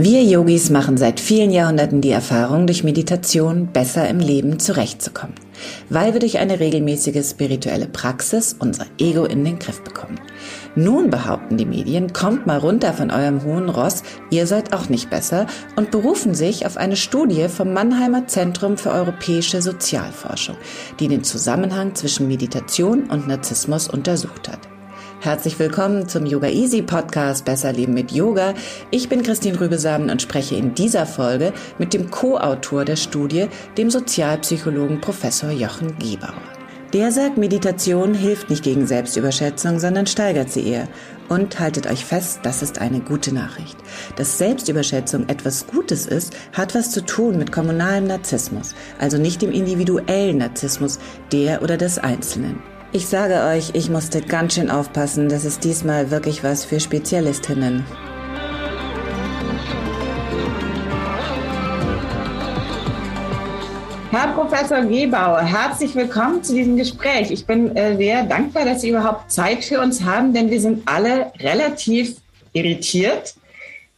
Wir Yogis machen seit vielen Jahrhunderten die Erfahrung, durch Meditation besser im Leben zurechtzukommen, weil wir durch eine regelmäßige spirituelle Praxis unser Ego in den Griff bekommen. Nun behaupten die Medien, kommt mal runter von eurem hohen Ross, ihr seid auch nicht besser und berufen sich auf eine Studie vom Mannheimer Zentrum für europäische Sozialforschung, die den Zusammenhang zwischen Meditation und Narzissmus untersucht hat. Herzlich willkommen zum Yoga Easy Podcast Besser Leben mit Yoga. Ich bin Christine Rübesamen und spreche in dieser Folge mit dem Co-Autor der Studie, dem Sozialpsychologen Professor Jochen Gebauer. Der sagt, Meditation hilft nicht gegen Selbstüberschätzung, sondern steigert sie eher. Und haltet euch fest, das ist eine gute Nachricht. Dass Selbstüberschätzung etwas Gutes ist, hat was zu tun mit kommunalem Narzissmus, also nicht dem individuellen Narzissmus der oder des Einzelnen. Ich sage euch, ich musste ganz schön aufpassen, das ist diesmal wirklich was für Spezialistinnen. Herr Professor Gebauer, herzlich willkommen zu diesem Gespräch. Ich bin äh, sehr dankbar, dass Sie überhaupt Zeit für uns haben, denn wir sind alle relativ irritiert.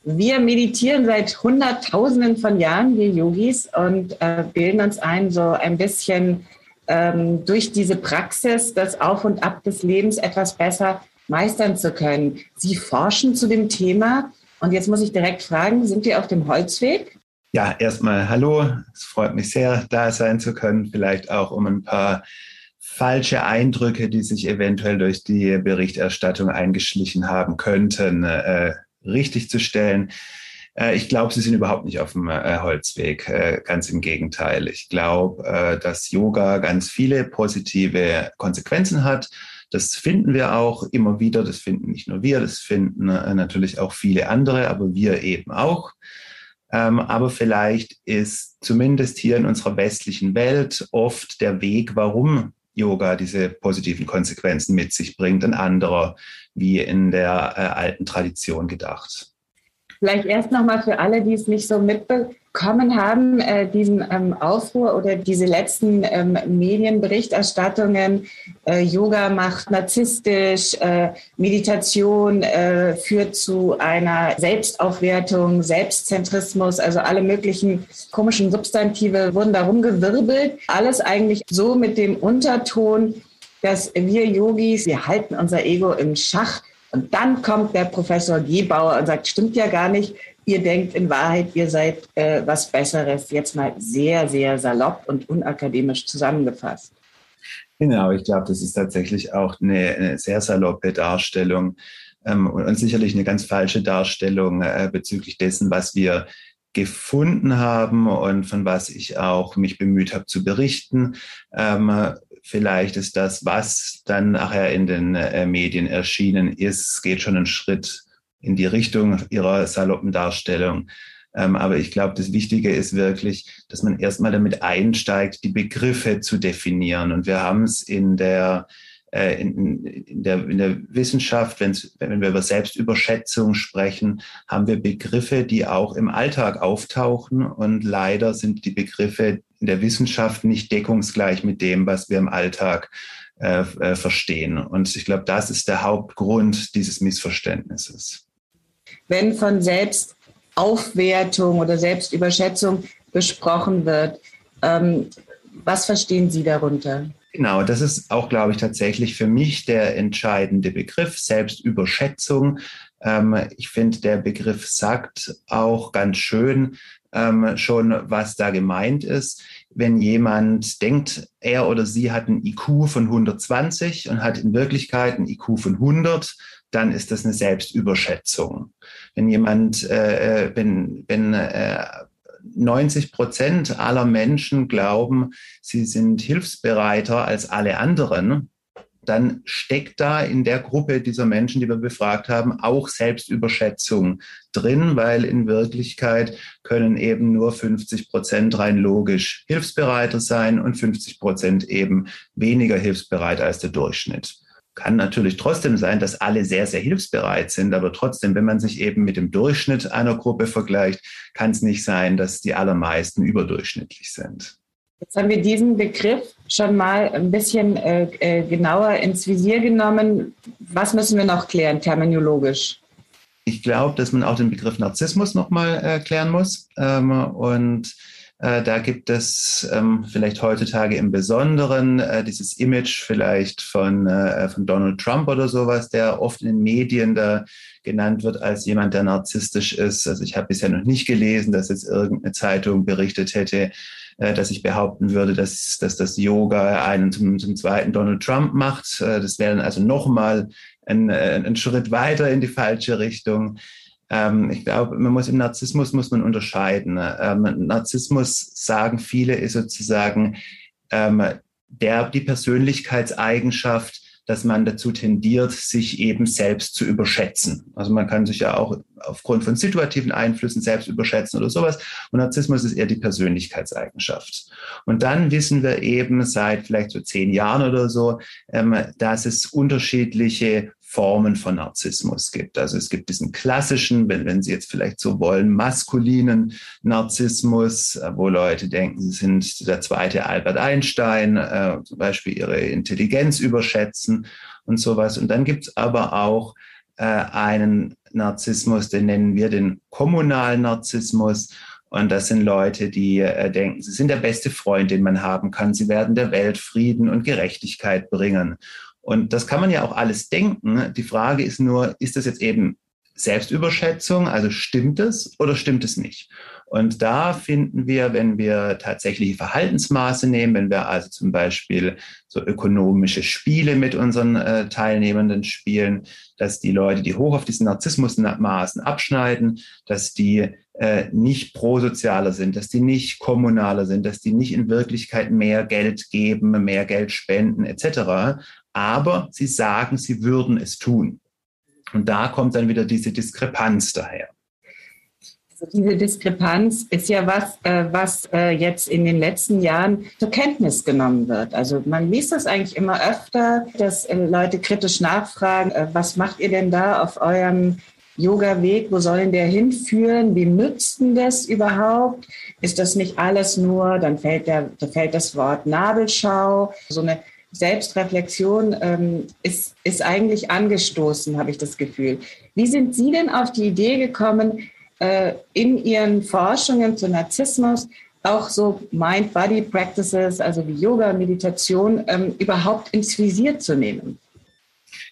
Wir meditieren seit Hunderttausenden von Jahren, wir Yogis, und äh, bilden uns ein, so ein bisschen ähm, durch diese Praxis das Auf und Ab des Lebens etwas besser meistern zu können. Sie forschen zu dem Thema und jetzt muss ich direkt fragen, sind wir auf dem Holzweg? Ja, erstmal hallo. Es freut mich sehr, da sein zu können. Vielleicht auch um ein paar falsche Eindrücke, die sich eventuell durch die Berichterstattung eingeschlichen haben könnten, äh, richtig zu stellen. Äh, ich glaube, sie sind überhaupt nicht auf dem äh, Holzweg. Äh, ganz im Gegenteil. Ich glaube, dass Yoga ganz viele positive Konsequenzen hat. Das finden wir auch immer wieder. Das finden nicht nur wir, das finden natürlich auch viele andere, aber wir eben auch. Ähm, aber vielleicht ist zumindest hier in unserer westlichen Welt oft der Weg, warum Yoga diese positiven Konsequenzen mit sich bringt, ein anderer, wie in der alten Tradition gedacht. Vielleicht erst nochmal für alle, die es nicht so mitbekommen haben, äh, diesen ähm, Aufruhr oder diese letzten ähm, Medienberichterstattungen, äh, Yoga macht narzisstisch, äh, Meditation äh, führt zu einer Selbstaufwertung, Selbstzentrismus, also alle möglichen komischen Substantive wurden darum gewirbelt. Alles eigentlich so mit dem Unterton, dass wir Yogis, wir halten unser Ego im Schach und dann kommt der Professor Gebauer und sagt, stimmt ja gar nicht, ihr denkt in Wahrheit, ihr seid äh, was Besseres. Jetzt mal sehr, sehr salopp und unakademisch zusammengefasst. Genau, ich glaube, das ist tatsächlich auch eine, eine sehr saloppe Darstellung ähm, und, sicherlich eine ganz falsche Darstellung äh, bezüglich dessen, was wir gefunden haben und von was ich auch mich bemüht habe zu berichten. Ähm, vielleicht ist das, was dann nachher in den äh, Medien erschienen ist, geht schon einen Schritt in die Richtung ihrer saloppen Darstellung. Ähm, aber ich glaube, das Wichtige ist wirklich, dass man erstmal damit einsteigt, die Begriffe zu definieren. Und wir haben es in der äh, in, in, der, in der Wissenschaft, wenn wir über Selbstüberschätzung sprechen, haben wir Begriffe, die auch im Alltag auftauchen. Und leider sind die Begriffe in der Wissenschaft nicht deckungsgleich mit dem, was wir im Alltag äh, äh, verstehen. Und ich glaube, das ist der Hauptgrund dieses Missverständnisses. Wenn von Selbstaufwertung oder Selbstüberschätzung besprochen wird, ähm, was verstehen Sie darunter? Genau, das ist auch, glaube ich, tatsächlich für mich der entscheidende Begriff, Selbstüberschätzung. Ähm, ich finde, der Begriff sagt auch ganz schön ähm, schon, was da gemeint ist. Wenn jemand denkt, er oder sie hat ein IQ von 120 und hat in Wirklichkeit ein IQ von 100, dann ist das eine Selbstüberschätzung. Wenn jemand, äh, äh wenn, wenn äh, 90 Prozent aller Menschen glauben, sie sind hilfsbereiter als alle anderen, dann steckt da in der Gruppe dieser Menschen, die wir befragt haben, auch Selbstüberschätzung drin, weil in Wirklichkeit können eben nur 50 Prozent rein logisch hilfsbereiter sein und 50 Prozent eben weniger hilfsbereit als der Durchschnitt. Kann natürlich trotzdem sein, dass alle sehr, sehr hilfsbereit sind, aber trotzdem, wenn man sich eben mit dem Durchschnitt einer Gruppe vergleicht, kann es nicht sein, dass die allermeisten überdurchschnittlich sind. Jetzt haben wir diesen Begriff schon mal ein bisschen äh, äh genauer ins Visier genommen. Was müssen wir noch klären, terminologisch? ich glaube, dass man auch den Begriff Narzissmus nochmal äh, muss. Ähm, und äh, da gibt es ähm, vielleicht heutzutage im Besonderen äh, dieses Image vielleicht von, äh, von Donald Trump oder sowas, der oft in den Medien da genannt wird als jemand, der narzisstisch ist. Also ich habe bisher noch nicht gelesen, dass jetzt irgendeine Zeitung berichtet hätte, äh, dass ich behaupten würde, dass, dass das Yoga einen zum, zum zweiten Donald Trump macht. Äh, das wäre dann also nochmal ein, äh, ein Schritt weiter in die falsche Richtung. Ähm, ich glaube, man muss im Narzissmus muss man unterscheiden. Ähm, Narzissmus sagen viele ist sozusagen ähm, der die Persönlichkeitseigenschaft, dass man dazu tendiert, sich eben selbst zu überschätzen. Also man kann sich ja auch aufgrund von situativen Einflüssen selbst überschätzen oder sowas. Und Narzissmus ist eher die Persönlichkeitseigenschaft. Und dann wissen wir eben seit vielleicht so zehn Jahren oder so, ähm, dass es unterschiedliche Formen von Narzissmus gibt. Also es gibt diesen klassischen, wenn, wenn Sie jetzt vielleicht so wollen, maskulinen Narzissmus, äh, wo Leute denken, sie sind der zweite Albert Einstein, äh, zum Beispiel ihre Intelligenz überschätzen und sowas. Und dann gibt es aber auch äh, einen Narzissmus, den nennen wir den kommunalen Narzissmus. Und das sind Leute, die äh, denken, sie sind der beste Freund, den man haben kann. Sie werden der Welt Frieden und Gerechtigkeit bringen. Und das kann man ja auch alles denken. Die Frage ist nur, ist das jetzt eben Selbstüberschätzung? Also stimmt es oder stimmt es nicht? Und da finden wir, wenn wir tatsächliche Verhaltensmaße nehmen, wenn wir also zum Beispiel so ökonomische Spiele mit unseren äh, Teilnehmenden spielen, dass die Leute, die hoch auf diesen Narzissmusmaßen abschneiden, dass die äh, nicht prosozialer sind, dass die nicht kommunaler sind, dass die nicht in Wirklichkeit mehr Geld geben, mehr Geld spenden etc., aber sie sagen, sie würden es tun. Und da kommt dann wieder diese Diskrepanz daher. Also diese Diskrepanz ist ja was, äh, was äh, jetzt in den letzten Jahren zur Kenntnis genommen wird. Also man liest das eigentlich immer öfter, dass äh, Leute kritisch nachfragen, äh, was macht ihr denn da auf eurem Yoga-Weg, wo soll denn der hinführen? Wie nützt denn das überhaupt? Ist das nicht alles nur, dann fällt, der, da fällt das Wort Nabelschau, so eine Selbstreflexion ähm, ist, ist eigentlich angestoßen, habe ich das Gefühl. Wie sind Sie denn auf die Idee gekommen, äh, in Ihren Forschungen zu Narzissmus auch so Mind-Body-Practices, also wie Yoga, Meditation, ähm, überhaupt ins Visier zu nehmen?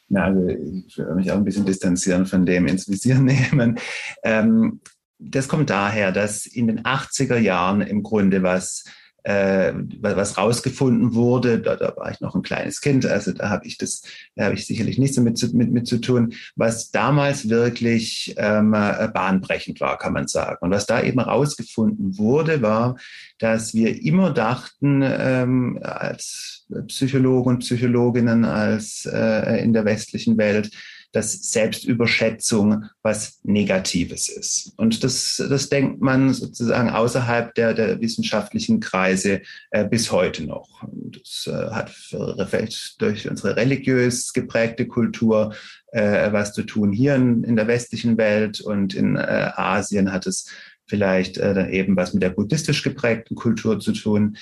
Na, also ich will mich auch ein bisschen distanzieren von dem ins Visier nehmen. Ähm, das kommt daher, dass in den 80er Jahren im Grunde was äh, was rausgefunden wurde. Da, da war ich noch ein kleines Kind, also da habe ich das, da habe ich sicherlich nichts damit mit, mit zu tun, was damals wirklich ähm, äh, bahnbrechend war, kann man sagen. Und was da eben rausgefunden wurde, war, dass wir immer dachten, ähm, als Psychologen und Psychologinnen, als äh, in der westlichen Welt, dass Selbstüberschätzung was Negatives ist. Und das, das denkt man sozusagen außerhalb der, der wissenschaftlichen Kreise äh, bis heute noch. Das äh, hat vielleicht durch unsere religiös geprägte Kultur äh, was zu tun hier in, in, der westlichen Welt und in äh, Asien hat es vielleicht äh, eben was mit der buddhistisch geprägten Kultur zu tun.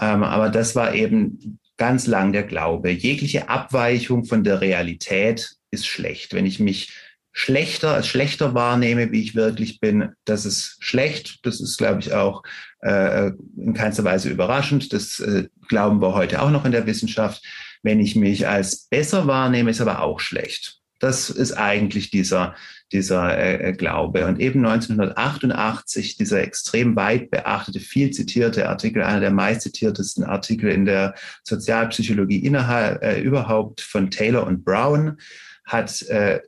Ähm, aber das war eben ganz lang der Glaube. Jegliche Abweichung von der Realität ist schlecht. Wenn ich mich schlechter als schlechter wahrnehme, wie ich wirklich bin, das ist schlecht. Das ist, glaube ich, auch äh, in keinster Weise überraschend. Das äh, glauben wir heute auch noch in der Wissenschaft. Wenn ich mich als besser wahrnehme, ist aber auch schlecht. Das ist eigentlich dieser, dieser äh, Glaube. Und eben 1988 dieser extrem weit beachtete, viel zitierte Artikel, einer der meistzitiertesten Artikel in der Sozialpsychologie innerhalb, äh, überhaupt von Taylor und Brown, hat äh,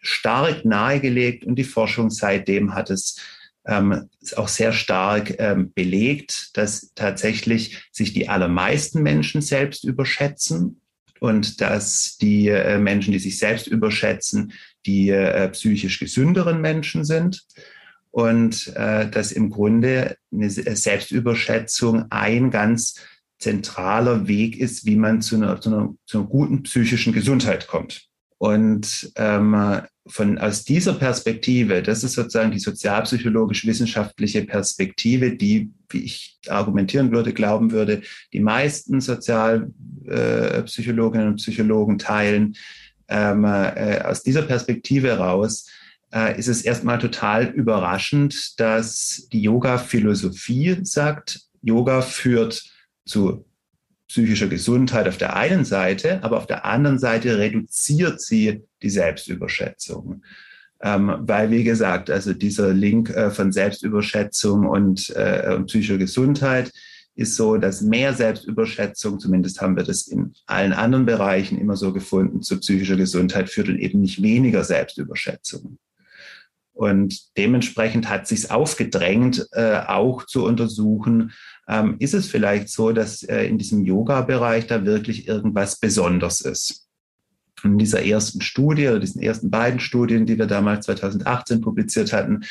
stark nahegelegt und die Forschung seitdem hat es ähm, auch sehr stark ähm, belegt, dass tatsächlich sich die allermeisten Menschen selbst überschätzen und dass die äh, Menschen, die sich selbst überschätzen, die äh, psychisch gesünderen Menschen sind und äh, dass im Grunde eine Selbstüberschätzung ein ganz zentraler Weg ist, wie man zu einer, zu einer, zu einer guten psychischen Gesundheit kommt. Und ähm, von, aus dieser Perspektive, das ist sozusagen die sozialpsychologisch-wissenschaftliche Perspektive, die, wie ich argumentieren würde, glauben würde, die meisten Sozialpsychologinnen äh, und Psychologen teilen. Ähm, äh, aus dieser Perspektive heraus äh, ist es erstmal total überraschend, dass die Yoga-Philosophie sagt, Yoga führt zu psychischer Gesundheit auf der einen Seite, aber auf der anderen Seite reduziert sie die Selbstüberschätzung. Ähm, weil, wie gesagt, also dieser Link äh, von Selbstüberschätzung und, äh, und psychischer Gesundheit ist so, dass mehr Selbstüberschätzung, zumindest haben wir das in allen anderen Bereichen immer so gefunden, zu psychischer Gesundheit führt und eben nicht weniger Selbstüberschätzung. Und dementsprechend hat sich aufgedrängt, äh, auch zu untersuchen, ähm, ist es vielleicht so, dass äh, in diesem Yoga-Bereich da wirklich irgendwas Besonderes ist in dieser ersten Studie diesen ersten beiden Studien, die wir damals 2018 publiziert hatten,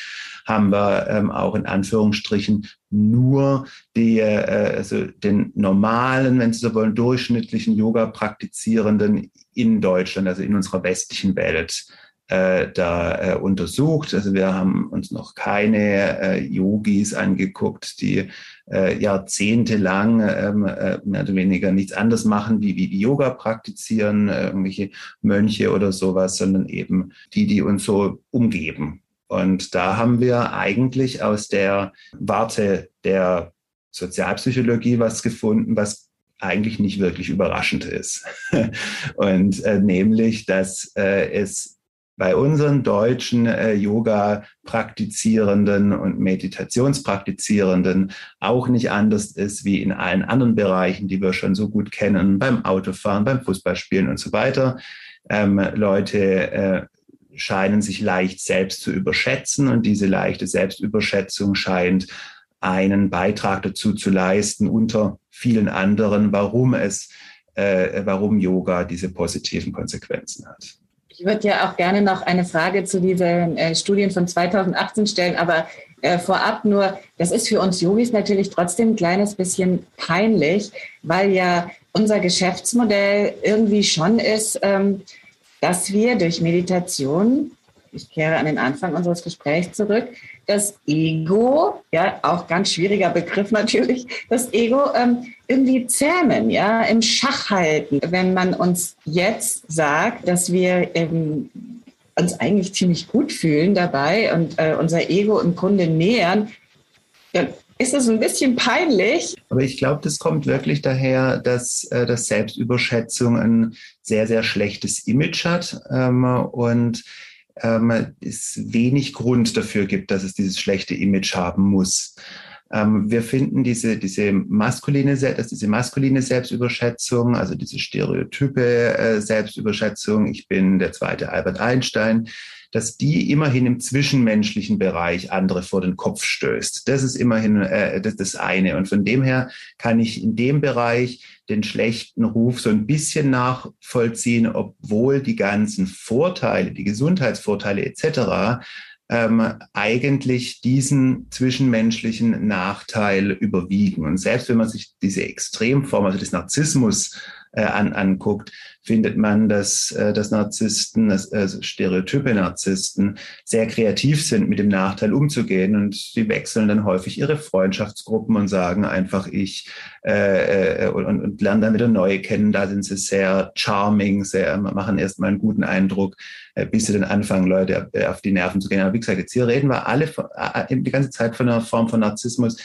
haben wir ähm, auch in Anführungsstrichen nur die, äh, also den normalen, wenn Sie so wollen, durchschnittlichen Yoga-Praktizierenden in Deutschland, also in unserer westlichen Welt äh, da äh, untersucht. Also wir haben uns noch keine äh, Yogis angeguckt, die äh, jahrzehntelang ähm, äh, mehr oder weniger nichts anderes machen, wie, wie Yoga praktizieren, äh, irgendwelche Mönche oder sowas, sondern eben die, die uns so umgeben. Und da haben wir eigentlich aus der Warte der Sozialpsychologie was gefunden, was eigentlich nicht wirklich überraschend ist. Und äh, nämlich, dass äh, es bei unseren deutschen äh, Yoga-Praktizierenden und Meditationspraktizierenden auch nicht anders ist wie in allen anderen Bereichen, die wir schon so gut kennen, beim Autofahren, beim Fußballspielen und so weiter. Ähm, Leute äh, scheinen sich leicht selbst zu überschätzen und diese leichte Selbstüberschätzung scheint einen Beitrag dazu zu leisten unter vielen anderen, warum es, äh, warum Yoga diese positiven Konsequenzen hat. Ich würde ja auch gerne noch eine Frage zu diesen äh, Studien von 2018 stellen, aber äh, vorab nur, das ist für uns Yogis natürlich trotzdem ein kleines bisschen peinlich, weil ja unser Geschäftsmodell irgendwie schon ist, ähm, dass wir durch Meditation, ich kehre an den Anfang unseres Gesprächs zurück, das Ego, ja, auch ganz schwieriger Begriff natürlich, das Ego ähm, irgendwie zähmen, ja, im Schach halten. Wenn man uns jetzt sagt, dass wir ähm, uns eigentlich ziemlich gut fühlen dabei und äh, unser Ego im Grunde nähern, dann ist es ein bisschen peinlich. Aber ich glaube, das kommt wirklich daher, dass, äh, dass Selbstüberschätzung ein sehr, sehr schlechtes Image hat. Ähm, und ähm, es wenig Grund dafür gibt, dass es dieses schlechte Image haben muss. Ähm, wir finden diese, diese maskuline, dass diese maskuline Selbstüberschätzung, also diese stereotype äh, Selbstüberschätzung, ich bin der zweite Albert Einstein, dass die immerhin im zwischenmenschlichen Bereich andere vor den Kopf stößt. Das ist immerhin äh, das, das eine. Und von dem her kann ich in dem Bereich den schlechten Ruf so ein bisschen nachvollziehen, obwohl die ganzen Vorteile, die Gesundheitsvorteile etc ähm, eigentlich diesen zwischenmenschlichen Nachteil überwiegen. Und selbst wenn man sich diese Extremform, also des Narzissmus äh, an, anguckt, findet man, dass, äh, dass Narzissten, also stereotype Narzissten, sehr kreativ sind, mit dem Nachteil umzugehen. Und sie wechseln dann häufig ihre Freundschaftsgruppen und sagen einfach ich äh, äh, und, und lernen dann wieder neue kennen. Da sind sie sehr charming, sehr, machen erstmal einen guten Eindruck, äh, bis sie dann anfangen, Leute äh, auf die Nerven zu gehen. Aber wie gesagt, jetzt hier reden wir alle äh, die ganze Zeit von einer Form von Narzissmus,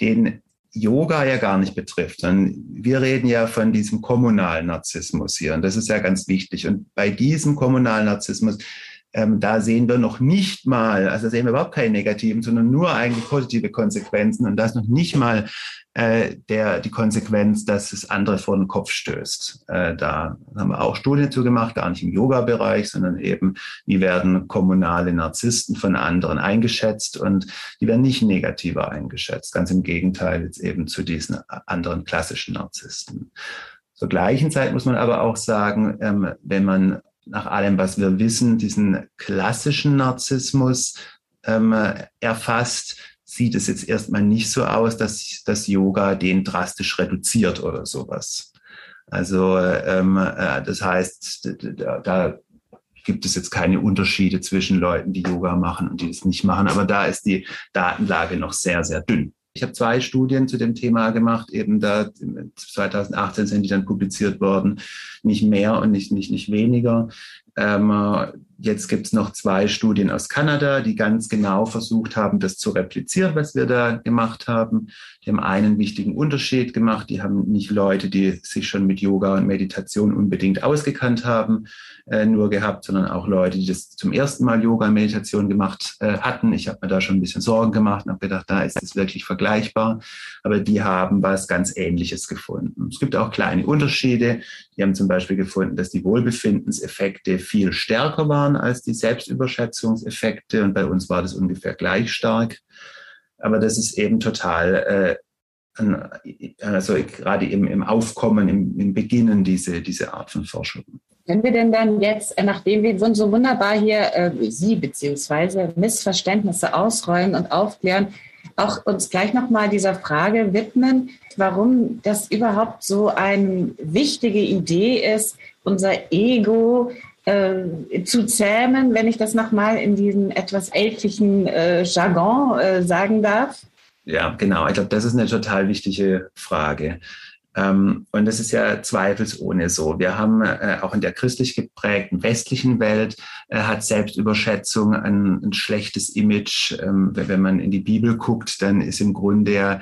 den Yoga ja gar nicht betrifft. Wir reden ja von diesem kommunalen Narzissmus hier. Und das ist ja ganz wichtig. Und bei diesem kommunalen Narzissmus, ähm, da sehen wir noch nicht mal, also sehen wir überhaupt keine negativen, sondern nur eigentlich positive Konsequenzen. Und das noch nicht mal äh, der, die Konsequenz, dass es andere vor den Kopf stößt. Äh, da haben wir auch Studien zu gemacht, gar nicht im Yoga-Bereich, sondern eben, wie werden kommunale Narzissten von anderen eingeschätzt und die werden nicht negativer eingeschätzt. Ganz im Gegenteil jetzt eben zu diesen anderen klassischen Narzissten. Zur gleichen Zeit muss man aber auch sagen, ähm, wenn man nach allem, was wir wissen, diesen klassischen Narzissmus ähm, erfasst, sieht es jetzt erstmal nicht so aus, dass das Yoga den drastisch reduziert oder sowas. Also ähm, äh, das heißt, da, da gibt es jetzt keine Unterschiede zwischen Leuten, die Yoga machen und die es nicht machen, aber da ist die Datenlage noch sehr, sehr dünn. Ich habe zwei Studien zu dem Thema gemacht, eben da 2018 sind die dann publiziert worden, nicht mehr und nicht, nicht, nicht weniger. Ähm, Jetzt gibt es noch zwei Studien aus Kanada, die ganz genau versucht haben, das zu replizieren, was wir da gemacht haben. Die haben einen wichtigen Unterschied gemacht. Die haben nicht Leute, die sich schon mit Yoga und Meditation unbedingt ausgekannt haben, äh, nur gehabt, sondern auch Leute, die das zum ersten Mal Yoga und Meditation gemacht äh, hatten. Ich habe mir da schon ein bisschen Sorgen gemacht und habe gedacht, da ist es wirklich vergleichbar. Aber die haben was ganz Ähnliches gefunden. Es gibt auch kleine Unterschiede. Die haben zum Beispiel gefunden, dass die Wohlbefindenseffekte viel stärker waren waren als die Selbstüberschätzungseffekte und bei uns war das ungefähr gleich stark. Aber das ist eben total, äh, also gerade im, im Aufkommen, im, im Beginnen diese, diese Art von Forschung. Können wir denn dann jetzt, äh, nachdem wir so wunderbar hier äh, Sie beziehungsweise Missverständnisse ausräumen und aufklären, auch uns gleich nochmal dieser Frage widmen, warum das überhaupt so eine wichtige Idee ist, unser Ego äh, zu zähmen, wenn ich das nochmal in diesem etwas ältlichen äh, Jargon äh, sagen darf? Ja, genau. Ich glaube, das ist eine total wichtige Frage. Ähm, und das ist ja zweifelsohne so. Wir haben äh, auch in der christlich geprägten westlichen Welt äh, hat Selbstüberschätzung ein, ein schlechtes Image. Ähm, wenn man in die Bibel guckt, dann ist im Grunde ja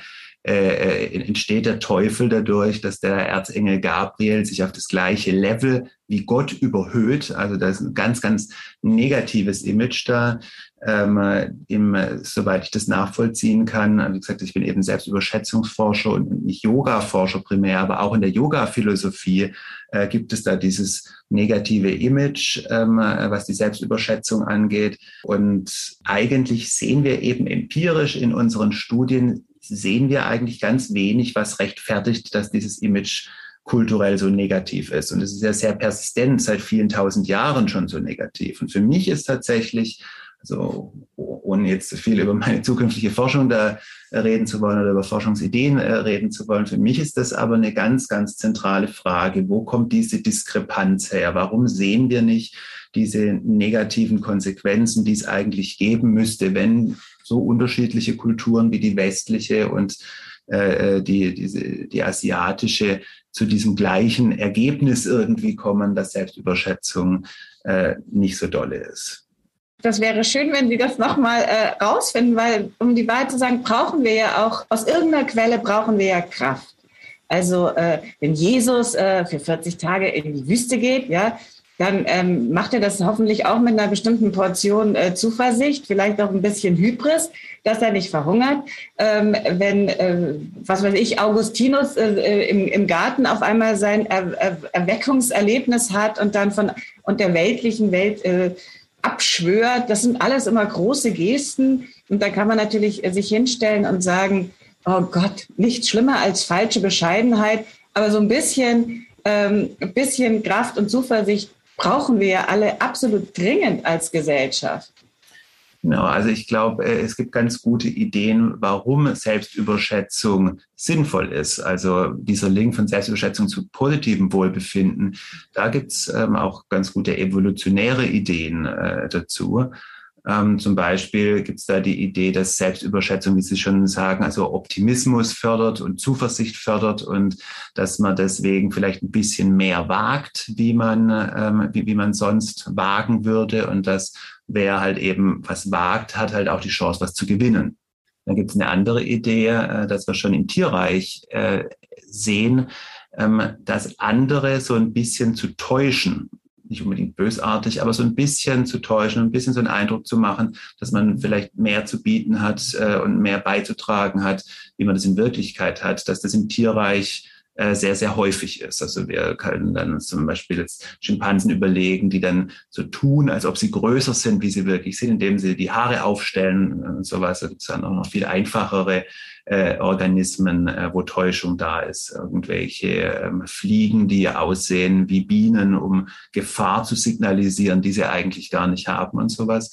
äh, äh, entsteht der Teufel dadurch, dass der Erzengel Gabriel sich auf das gleiche Level wie Gott überhöht. Also da ist ein ganz, ganz negatives Image da, ähm, im, soweit ich das nachvollziehen kann. Wie gesagt, ich bin eben selbst Überschätzungsforscher und nicht Yoga-Forscher primär, aber auch in der Yoga-Philosophie äh, gibt es da dieses negative Image, ähm, was die Selbstüberschätzung angeht. Und eigentlich sehen wir eben empirisch in unseren Studien sehen wir eigentlich ganz wenig, was rechtfertigt, dass dieses Image kulturell so negativ ist. Und es ist ja sehr persistent, seit vielen tausend Jahren schon so negativ. Und für mich ist tatsächlich, also ohne jetzt viel über meine zukünftige Forschung da reden zu wollen oder über Forschungsideen äh, reden zu wollen, für mich ist das aber eine ganz, ganz zentrale Frage. Wo kommt diese Diskrepanz her? Warum sehen wir nicht diese negativen Konsequenzen, die es eigentlich geben müsste, wenn so unterschiedliche Kulturen wie die westliche und äh, äh, die, diese, die asiatische zu diesem gleichen Ergebnis irgendwie kommen, dass Selbstüberschätzung äh, nicht so dolle ist. Das wäre schön, wenn Sie das nochmal äh, rausfinden, weil, um die Wahrheit zu sagen, brauchen wir ja auch, aus irgendeiner Quelle brauchen wir ja Kraft. Also, äh, wenn Jesus äh, für 40 Tage in die Wüste geht, ja, dann ähm, macht er das hoffentlich auch mit einer bestimmten Portion äh, Zuversicht, vielleicht auch ein bisschen Hybris, dass er nicht verhungert. Ähm, wenn, äh, was weiß ich, Augustinus äh, äh im, im Garten auf einmal sein er er Erweckungserlebnis hat und dann von und der weltlichen Welt äh, abschwört, das sind alles immer große Gesten. Und da kann man natürlich äh, sich hinstellen und sagen, oh Gott, nichts schlimmer als falsche Bescheidenheit, aber so ein bisschen, ähm, ein bisschen Kraft und Zuversicht brauchen wir ja alle absolut dringend als Gesellschaft. Genau, also ich glaube, äh, es gibt ganz gute Ideen, warum Selbstüberschätzung sinnvoll ist. Also dieser Link von Selbstüberschätzung zu positivem Wohlbefinden, da gibt es ähm, auch ganz gute evolutionäre Ideen äh, dazu. Ähm, zum Beispiel gibt es da die Idee, dass Selbstüberschätzung, wie Sie schon sagen, also Optimismus fördert und Zuversicht fördert und dass man deswegen vielleicht ein bisschen mehr wagt, wie man, ähm, wie, wie man sonst wagen würde und dass wer halt eben was wagt, hat halt auch die Chance, was zu gewinnen. Dann gibt es eine andere Idee, äh, dass wir schon im Tierreich äh, sehen, ähm, dass andere so ein bisschen zu täuschen nicht unbedingt bösartig, aber so ein bisschen zu täuschen, ein bisschen so einen Eindruck zu machen, dass man vielleicht mehr zu bieten hat äh, und mehr beizutragen hat, wie man das in Wirklichkeit hat, dass das im Tierreich äh, sehr, sehr häufig ist. Also wir können dann zum Beispiel jetzt Schimpansen überlegen, die dann so tun, als ob sie größer sind, wie sie wirklich sind, indem sie die Haare aufstellen und sowas. Da gibt es dann auch noch viel einfachere äh, Organismen, äh, wo Täuschung da ist. Irgendwelche ähm, Fliegen, die aussehen wie Bienen, um Gefahr zu signalisieren, die sie eigentlich gar nicht haben und sowas.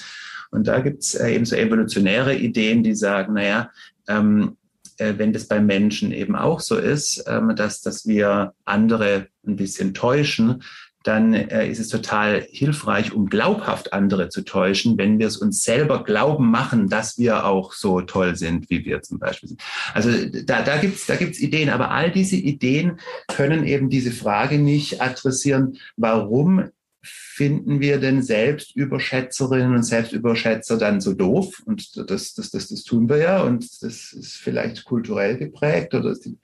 Und da gibt's äh, eben so evolutionäre Ideen, die sagen, naja, ähm, äh, wenn das bei Menschen eben auch so ist, ähm, dass, dass wir andere ein bisschen täuschen, dann äh, ist es total hilfreich, um glaubhaft andere zu täuschen, wenn wir es uns selber glauben machen, dass wir auch so toll sind, wie wir zum Beispiel sind. Also da, da gibt's da gibt's Ideen, aber all diese Ideen können eben diese Frage nicht adressieren, warum finden wir denn Selbstüberschätzerinnen und Selbstüberschätzer dann so doof? Und das, das, das, das tun wir ja und das ist vielleicht kulturell geprägt oder ist die,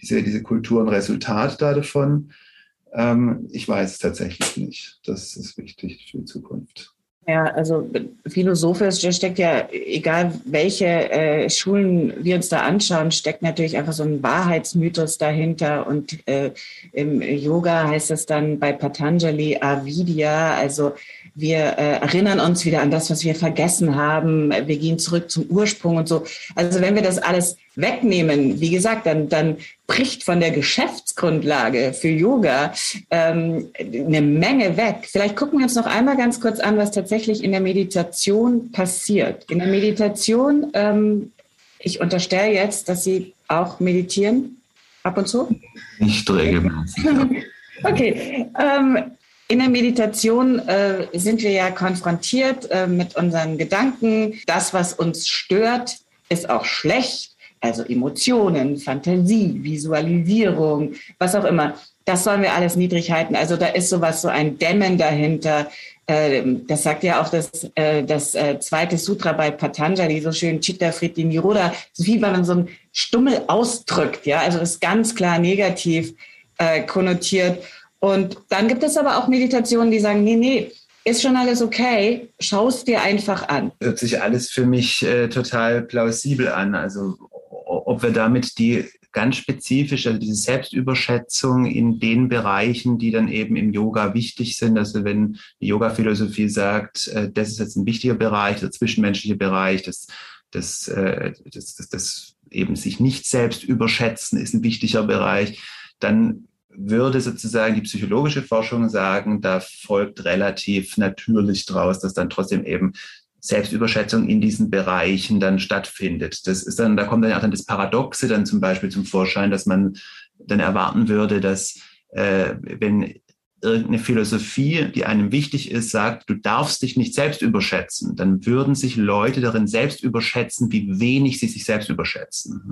diese, diese Kultur ein Resultat da davon? Ähm, ich weiß es tatsächlich nicht. Das ist wichtig für die Zukunft. Ja, also philosophisch steckt ja, egal welche äh, Schulen wir uns da anschauen, steckt natürlich einfach so ein Wahrheitsmythos dahinter. Und äh, im Yoga heißt es dann bei Patanjali Avidya, also wir äh, erinnern uns wieder an das, was wir vergessen haben. Wir gehen zurück zum Ursprung und so. Also wenn wir das alles wegnehmen, wie gesagt, dann, dann bricht von der Geschäftsgrundlage für Yoga ähm, eine Menge weg. Vielleicht gucken wir uns noch einmal ganz kurz an, was tatsächlich in der Meditation passiert. In der Meditation, ähm, ich unterstelle jetzt, dass Sie auch meditieren, ab und zu? Nicht regelmäßig. okay. Ähm, in der Meditation äh, sind wir ja konfrontiert äh, mit unseren Gedanken. Das, was uns stört, ist auch schlecht. Also Emotionen, Fantasie, Visualisierung, was auch immer. Das sollen wir alles niedrig halten. Also da ist sowas, so ein Dämmen dahinter. Äh, das sagt ja auch das, äh, das äh, zweite Sutra bei Patanjali, so schön Chitta Fritti Niroda, wie man so einen Stummel ausdrückt. Ja, also ist ganz klar negativ konnotiert. Und dann gibt es aber auch Meditationen, die sagen, nee, nee, ist schon alles okay, schau es dir einfach an. Hört sich alles für mich äh, total plausibel an. Also ob wir damit die ganz spezifisch, also diese Selbstüberschätzung in den Bereichen, die dann eben im Yoga wichtig sind. Also wenn die Yoga-Philosophie sagt, äh, das ist jetzt ein wichtiger Bereich, der zwischenmenschliche Bereich, das, das, äh, das, das, das eben sich nicht selbst überschätzen ist ein wichtiger Bereich, dann würde sozusagen die psychologische Forschung sagen, da folgt relativ natürlich draus, dass dann trotzdem eben Selbstüberschätzung in diesen Bereichen dann stattfindet. Das ist dann, da kommt dann auch dann das Paradoxe dann zum Beispiel zum Vorschein, dass man dann erwarten würde, dass äh, wenn irgendeine Philosophie, die einem wichtig ist, sagt, du darfst dich nicht selbst überschätzen, dann würden sich Leute darin selbst überschätzen, wie wenig sie sich selbst überschätzen.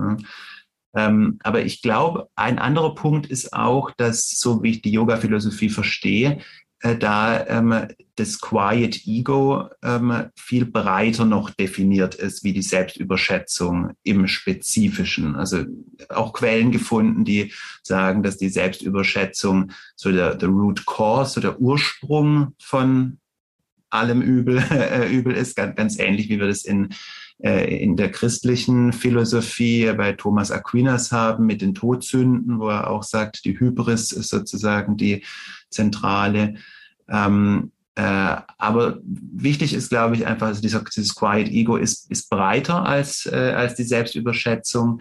Ähm, aber ich glaube, ein anderer Punkt ist auch, dass, so wie ich die Yoga-Philosophie verstehe, äh, da ähm, das Quiet Ego ähm, viel breiter noch definiert ist, wie die Selbstüberschätzung im Spezifischen. Also auch Quellen gefunden, die sagen, dass die Selbstüberschätzung so der, der Root Cause, so der Ursprung von allem Übel, äh, Übel ist, ganz, ganz ähnlich wie wir das in in der christlichen Philosophie bei Thomas Aquinas haben mit den Todsünden, wo er auch sagt, die Hybris ist sozusagen die zentrale. Ähm, äh, aber wichtig ist, glaube ich, einfach, also dieser, dieses Quiet Ego ist, ist breiter als, äh, als die Selbstüberschätzung.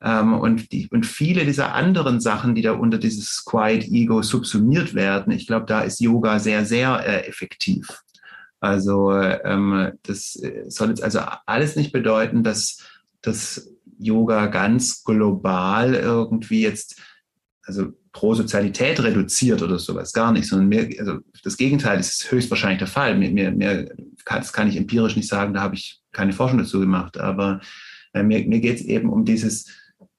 Ähm, und, die, und viele dieser anderen Sachen, die da unter dieses Quiet Ego subsumiert werden, ich glaube, da ist Yoga sehr, sehr äh, effektiv. Also ähm, das äh, soll jetzt also alles nicht bedeuten, dass das Yoga ganz global irgendwie jetzt also pro Sozialität reduziert oder sowas, gar nicht, sondern mehr, also das Gegenteil ist höchstwahrscheinlich der Fall. Mir, mir, mir kann, das kann ich empirisch nicht sagen, da habe ich keine Forschung dazu gemacht, aber äh, mir, mir geht es eben um dieses,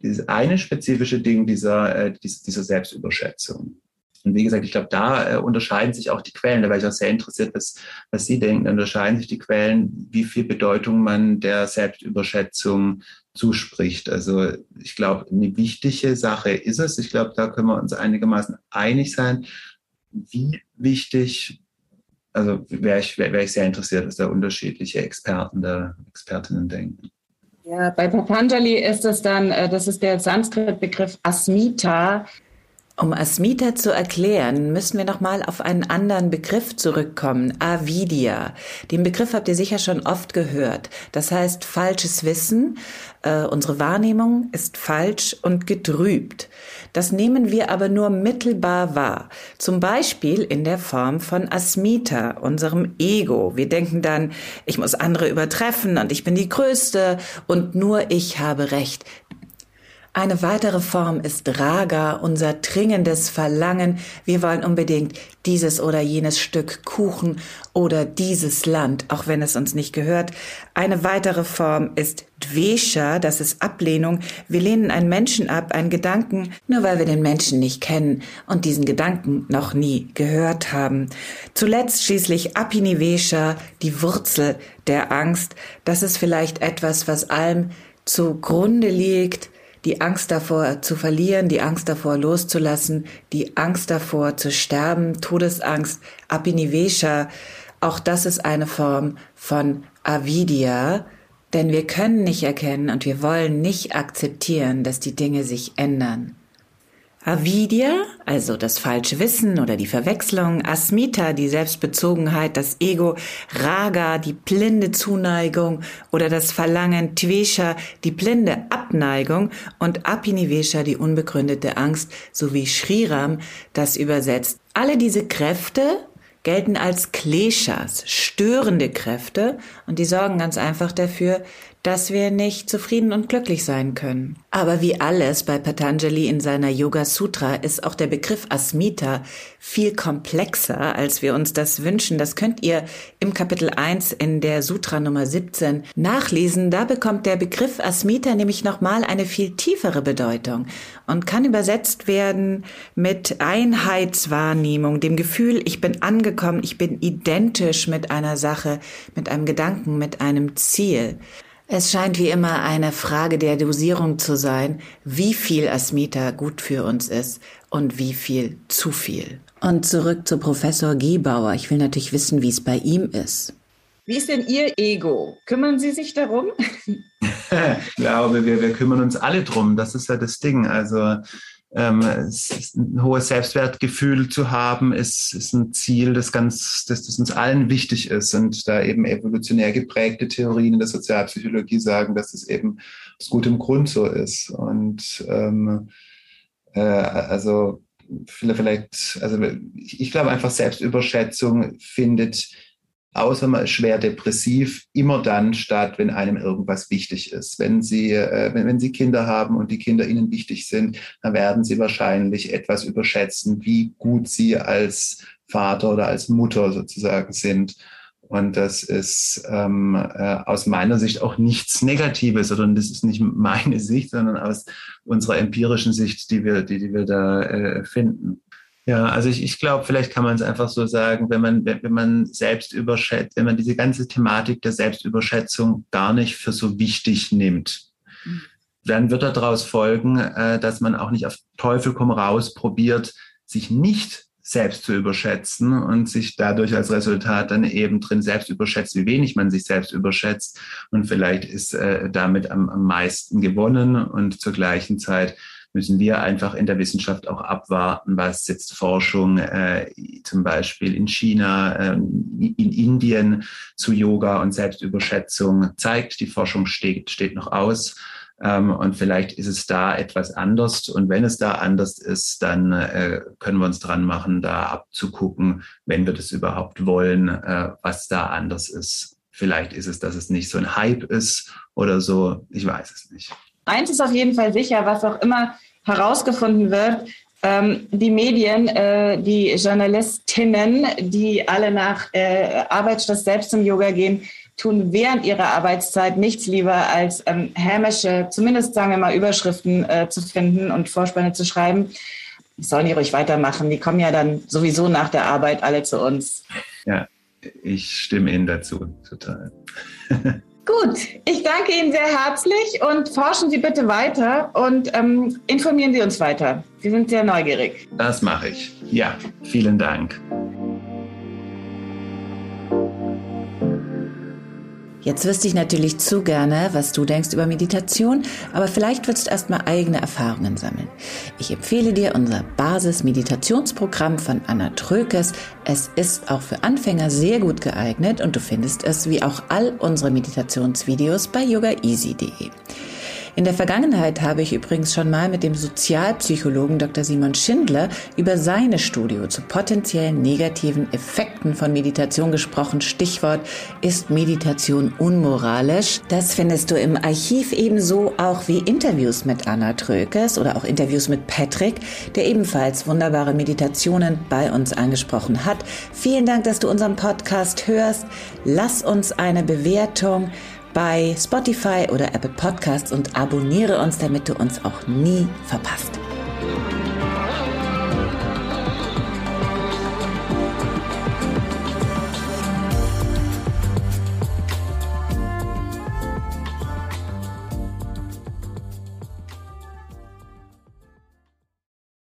dieses eine spezifische Ding dieser, äh, dieser Selbstüberschätzung. Und wie gesagt, ich glaube, da äh, unterscheiden sich auch die Quellen. Da wäre ich auch sehr interessiert, was, was Sie denken. Da unterscheiden sich die Quellen, wie viel Bedeutung man der Selbstüberschätzung zuspricht. Also ich glaube, eine wichtige Sache ist es. Ich glaube, da können wir uns einigermaßen einig sein. Wie wichtig, also wäre ich, wäre wär ich sehr interessiert, was da unterschiedliche Experten, der Expertinnen denken. Ja, bei Patanjali ist es dann, äh, das ist der Sanskrit-Begriff Asmita, um Asmita zu erklären, müssen wir nochmal auf einen anderen Begriff zurückkommen, Avidya. Den Begriff habt ihr sicher schon oft gehört. Das heißt falsches Wissen. Äh, unsere Wahrnehmung ist falsch und getrübt. Das nehmen wir aber nur mittelbar wahr. Zum Beispiel in der Form von Asmita, unserem Ego. Wir denken dann, ich muss andere übertreffen und ich bin die Größte und nur ich habe Recht. Eine weitere Form ist Raga, unser dringendes Verlangen. Wir wollen unbedingt dieses oder jenes Stück Kuchen oder dieses Land, auch wenn es uns nicht gehört. Eine weitere Form ist Dvesha, das ist Ablehnung. Wir lehnen einen Menschen ab, einen Gedanken, nur weil wir den Menschen nicht kennen und diesen Gedanken noch nie gehört haben. Zuletzt schließlich Apinivesha, die Wurzel der Angst. Das ist vielleicht etwas, was allem zugrunde liegt, die Angst davor zu verlieren, die Angst davor loszulassen, die Angst davor zu sterben, Todesangst, Abhinivesha, auch das ist eine Form von Avidya, denn wir können nicht erkennen und wir wollen nicht akzeptieren, dass die Dinge sich ändern. Avidya, also das falsche Wissen oder die Verwechslung, Asmita, die Selbstbezogenheit, das Ego, Raga, die blinde Zuneigung oder das Verlangen, Tvesha, die blinde Abneigung und Apinivesha, die unbegründete Angst, sowie Shriram, das übersetzt. Alle diese Kräfte gelten als Kleshas, störende Kräfte und die sorgen ganz einfach dafür, dass wir nicht zufrieden und glücklich sein können. Aber wie alles bei Patanjali in seiner Yoga Sutra ist auch der Begriff Asmita viel komplexer, als wir uns das wünschen. Das könnt ihr im Kapitel 1 in der Sutra Nummer 17 nachlesen. Da bekommt der Begriff Asmita nämlich nochmal eine viel tiefere Bedeutung und kann übersetzt werden mit Einheitswahrnehmung, dem Gefühl, ich bin angekommen, ich bin identisch mit einer Sache, mit einem Gedanken, mit einem Ziel. Es scheint wie immer eine Frage der Dosierung zu sein, wie viel Asmita gut für uns ist und wie viel zu viel. Und zurück zu Professor Giebauer. Ich will natürlich wissen, wie es bei ihm ist. Wie ist denn Ihr Ego? Kümmern Sie sich darum? ich glaube, wir, wir kümmern uns alle drum. Das ist ja das Ding. Also ähm, ein hohes Selbstwertgefühl zu haben, ist, ist ein Ziel, das ganz, das, das uns allen wichtig ist. Und da eben evolutionär geprägte Theorien in der Sozialpsychologie sagen, dass es eben aus gutem Grund so ist. Und ähm, äh, also vielleicht, also ich glaube einfach Selbstüberschätzung findet außer man ist schwer depressiv, immer dann statt, wenn einem irgendwas wichtig ist. Wenn Sie, äh, wenn, wenn Sie Kinder haben und die Kinder Ihnen wichtig sind, dann werden Sie wahrscheinlich etwas überschätzen, wie gut Sie als Vater oder als Mutter sozusagen sind. Und das ist ähm, äh, aus meiner Sicht auch nichts Negatives, sondern das ist nicht meine Sicht, sondern aus unserer empirischen Sicht, die wir, die, die wir da äh, finden. Ja, also ich, ich glaube, vielleicht kann man es einfach so sagen, wenn man, wenn, wenn man selbst überschätzt, wenn man diese ganze Thematik der Selbstüberschätzung gar nicht für so wichtig nimmt, mhm. dann wird daraus folgen, äh, dass man auch nicht auf Teufel komm raus probiert, sich nicht selbst zu überschätzen und sich dadurch als Resultat dann eben drin selbst überschätzt, wie wenig man sich selbst überschätzt. Und vielleicht ist äh, damit am, am meisten gewonnen und zur gleichen Zeit müssen wir einfach in der Wissenschaft auch abwarten, was jetzt Forschung äh, zum Beispiel in China, äh, in Indien zu Yoga und Selbstüberschätzung zeigt. Die Forschung steht, steht noch aus. Ähm, und vielleicht ist es da etwas anders. Und wenn es da anders ist, dann äh, können wir uns dran machen, da abzugucken, wenn wir das überhaupt wollen, äh, was da anders ist. Vielleicht ist es, dass es nicht so ein Hype ist oder so. Ich weiß es nicht. Eins ist auf jeden Fall sicher, was auch immer herausgefunden wird, ähm, die Medien, äh, die Journalistinnen, die alle nach äh, Arbeitsstress selbst zum Yoga gehen, tun während ihrer Arbeitszeit nichts lieber als ähm, hämische, zumindest sagen wir mal, Überschriften äh, zu finden und Vorspanne zu schreiben. Sollen die ruhig weitermachen. Die kommen ja dann sowieso nach der Arbeit alle zu uns. Ja, ich stimme Ihnen dazu, total. Gut, ich danke Ihnen sehr herzlich und forschen Sie bitte weiter und ähm, informieren Sie uns weiter. Sie sind sehr neugierig. Das mache ich. Ja, vielen Dank. Jetzt wüsste ich natürlich zu gerne, was du denkst über Meditation, aber vielleicht willst du erstmal eigene Erfahrungen sammeln. Ich empfehle dir unser Basis-Meditationsprogramm von Anna Trökes. Es ist auch für Anfänger sehr gut geeignet und du findest es wie auch all unsere Meditationsvideos bei yogaeasy.de. In der Vergangenheit habe ich übrigens schon mal mit dem Sozialpsychologen Dr. Simon Schindler über seine Studie zu potenziellen negativen Effekten von Meditation gesprochen. Stichwort ist Meditation unmoralisch. Das findest du im Archiv ebenso auch wie Interviews mit Anna Trökes oder auch Interviews mit Patrick, der ebenfalls wunderbare Meditationen bei uns angesprochen hat. Vielen Dank, dass du unseren Podcast hörst. Lass uns eine Bewertung bei Spotify oder Apple Podcasts und abonniere uns, damit du uns auch nie verpasst.